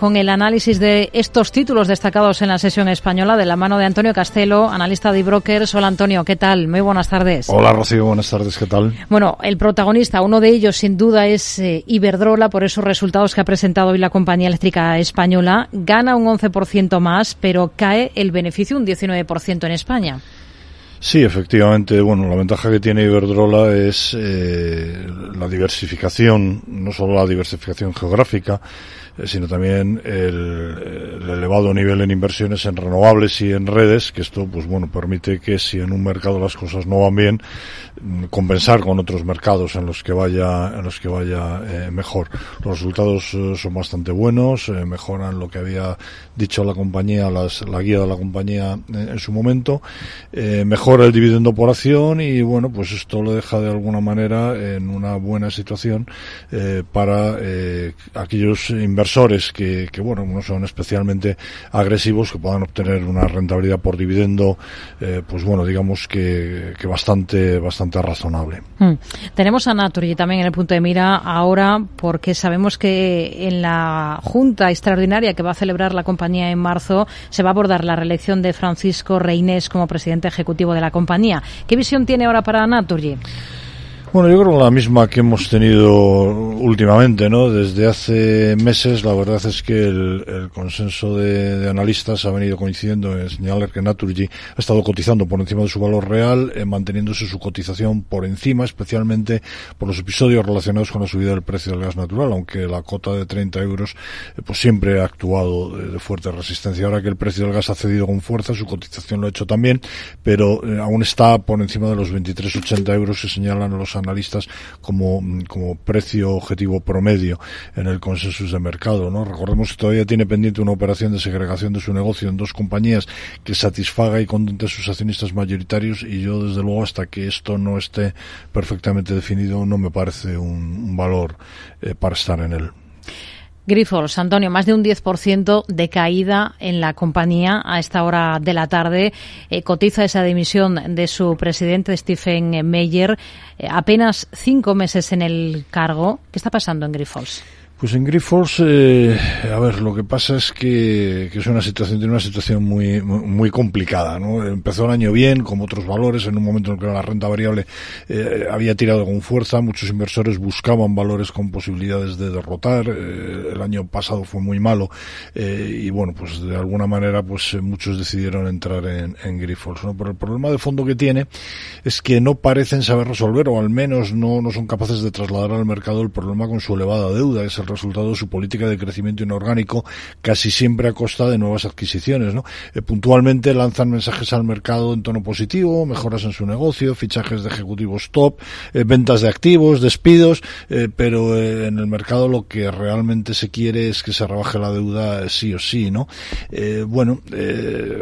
con el análisis de estos títulos destacados en la sesión española de la mano de Antonio Castelo, analista de brokers. Hola Antonio, ¿qué tal? Muy buenas tardes. Hola Rocío, buenas tardes, ¿qué tal? Bueno, el protagonista, uno de ellos sin duda es eh, Iberdrola por esos resultados que ha presentado hoy la compañía eléctrica española. Gana un 11% más, pero cae el beneficio un 19% en España. Sí, efectivamente. Bueno, la ventaja que tiene Iberdrola es eh, la diversificación, no solo la diversificación geográfica, eh, sino también el, elevado nivel en inversiones en renovables y en redes, que esto, pues bueno, permite que si en un mercado las cosas no van bien, mm, compensar con otros mercados en los que vaya, en los que vaya eh, mejor. Los resultados son bastante buenos, mejoran lo que había dicho la compañía, las, la guía de la compañía en su momento, mejora el dividendo por acción y bueno, pues esto lo deja de alguna manera en una buena situación para aquellos inversores inversores que, que, bueno, no son especialmente agresivos, que puedan obtener una rentabilidad por dividendo, eh, pues bueno, digamos que, que bastante, bastante razonable. Hmm. Tenemos a Naturgy también en el punto de mira ahora, porque sabemos que en la Junta Extraordinaria que va a celebrar la compañía en marzo se va a abordar la reelección de Francisco Reinés como presidente ejecutivo de la compañía. ¿Qué visión tiene ahora para Naturgy? Bueno, yo creo la misma que hemos tenido últimamente, ¿no? Desde hace meses, la verdad es que el, consenso de, analistas ha venido coincidiendo en señalar que Naturgy ha estado cotizando por encima de su valor real, eh, manteniéndose su cotización por encima, especialmente por los episodios relacionados con la subida del precio del gas natural, aunque la cota de 30 euros, eh, pues siempre ha actuado de, fuerte resistencia. Ahora que el precio del gas ha cedido con fuerza, su cotización lo ha hecho también, pero eh, aún está por encima de los 23,80 euros que señalan los analistas como, como precio objetivo promedio en el consenso de mercado. ¿no? Recordemos que todavía tiene pendiente una operación de segregación de su negocio en dos compañías que satisfaga y contente a sus accionistas mayoritarios y yo desde luego hasta que esto no esté perfectamente definido no me parece un, valor eh, para estar en él. Grifols, Antonio, más de un 10% de caída en la compañía a esta hora de la tarde. Eh, cotiza esa dimisión de su presidente, Stephen Meyer, eh, apenas cinco meses en el cargo. ¿Qué está pasando en Grifols? Pues en Grifols, eh, a ver, lo que pasa es que, que, es una situación, tiene una situación muy, muy complicada, ¿no? Empezó el año bien, como otros valores, en un momento en el que la renta variable eh, había tirado con fuerza, muchos inversores buscaban valores con posibilidades de derrotar, eh, el año pasado fue muy malo, eh, y bueno, pues de alguna manera, pues eh, muchos decidieron entrar en, en ¿no? Pero el problema de fondo que tiene es que no parecen saber resolver, o al menos no, no son capaces de trasladar al mercado el problema con su elevada deuda, es el resultado de su política de crecimiento inorgánico, casi siempre a costa de nuevas adquisiciones. ¿no? Eh, puntualmente lanzan mensajes al mercado en tono positivo, mejoras en su negocio, fichajes de ejecutivos top, eh, ventas de activos, despidos, eh, pero en el mercado lo que realmente se quiere es que se rebaje la deuda sí o sí. ¿no? bueno,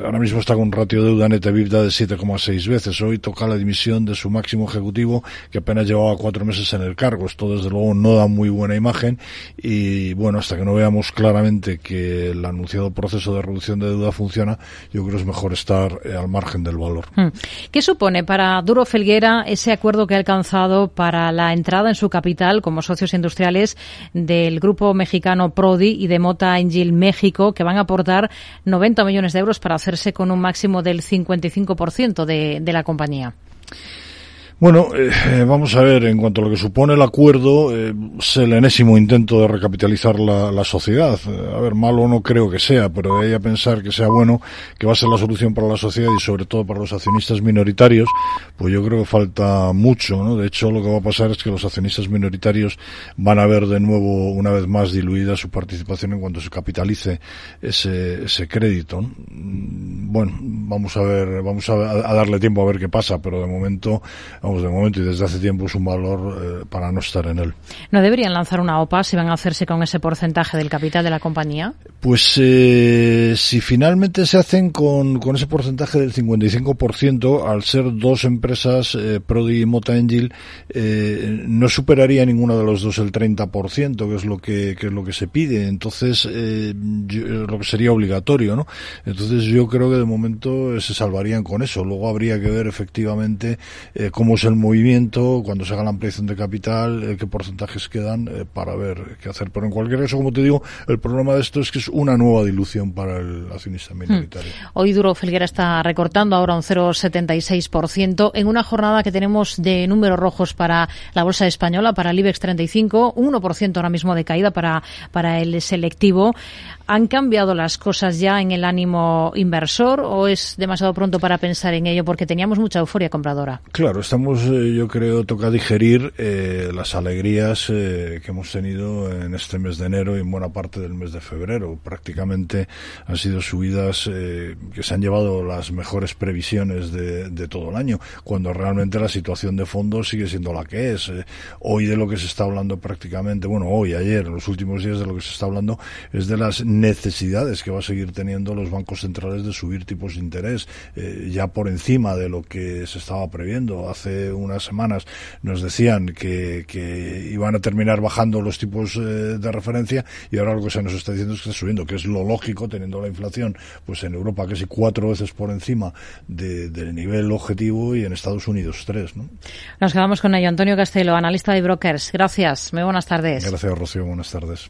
ahora mismo está con un ratio de deuda neta EBITDA de 7,6 veces. Hoy toca la dimisión de su máximo ejecutivo que apenas llevaba cuatro meses en el cargo. Esto desde luego no da muy buena imagen y bueno, hasta que no veamos claramente que el anunciado proceso de reducción de deuda funciona, yo creo que es mejor estar eh, al margen del valor. Hmm. ¿Qué supone para Duro Felguera ese acuerdo que ha alcanzado para la entrada en su capital como socios industriales del grupo mexicano Prodi y de Mota Angel México, que van a aportar 90 millones de euros para hacerse con un máximo del 55% de, de la compañía? Bueno, eh, vamos a ver, en cuanto a lo que supone el acuerdo, eh, es el enésimo intento de recapitalizar la, la, sociedad. Eh, a ver, malo no creo que sea, pero de ahí a pensar que sea bueno, que va a ser la solución para la sociedad y sobre todo para los accionistas minoritarios, pues yo creo que falta mucho, ¿no? De hecho, lo que va a pasar es que los accionistas minoritarios van a ver de nuevo, una vez más, diluida su participación en cuanto se capitalice ese, ese crédito. Mm, bueno, vamos a ver, vamos a, a darle tiempo a ver qué pasa, pero de momento vamos, de momento y desde hace tiempo es un valor eh, para no estar en él. ¿No deberían lanzar una OPA si van a hacerse con ese porcentaje del capital de la compañía? Pues eh, si finalmente se hacen con, con ese porcentaje del 55%, al ser dos empresas, eh, Prodi y Mota Angel, eh, no superaría ninguna de los dos el 30%, que es lo que, que es lo que se pide. Entonces, eh, lo que sería obligatorio, ¿no? Entonces yo creo que de momento se salvarían con eso. Luego habría que ver efectivamente cómo veremos el movimiento cuando se haga la ampliación de capital, eh, qué porcentajes quedan para ver qué hacer. Pero en cualquier caso, como te digo, el problema de esto es que es una nueva dilución para el accionista hmm. minoritario. Hoy Duro Felguera está recortando ahora un 0,76% en una jornada que tenemos de números rojos para la bolsa española, para el IBEX 35, 1% ahora mismo de caída para, para el selectivo. ¿Han cambiado las cosas ya en el ánimo inversor o es demasiado pronto para pensar en ello porque teníamos mucha euforia compradora? Claro, estamos, eh, yo creo, toca digerir eh, las alegrías eh, que hemos tenido en este mes de enero y en buena parte del mes de febrero. Prácticamente han sido subidas que se han llevado las mejores previsiones de, de, todo el año, cuando realmente la situación de fondo sigue siendo la que es. hoy de lo que se está hablando prácticamente, bueno, hoy, ayer, en los últimos días de lo que se está hablando es de las necesidades que va a seguir teniendo los bancos centrales de subir tipos de interés eh, ya por encima de lo que se estaba previendo. Hace unas semanas nos decían que, que iban a terminar bajando los tipos eh, de referencia y ahora lo que se nos está diciendo es que está subiendo, que es lo lógico teniendo la inflación pues en Europa casi cuatro veces por encima de, del nivel objetivo y en Estados Unidos tres. ¿no? Nos quedamos con ello. Antonio Castelo, analista de brokers. Gracias. Muy buenas tardes. Gracias, Rocío. Buenas tardes.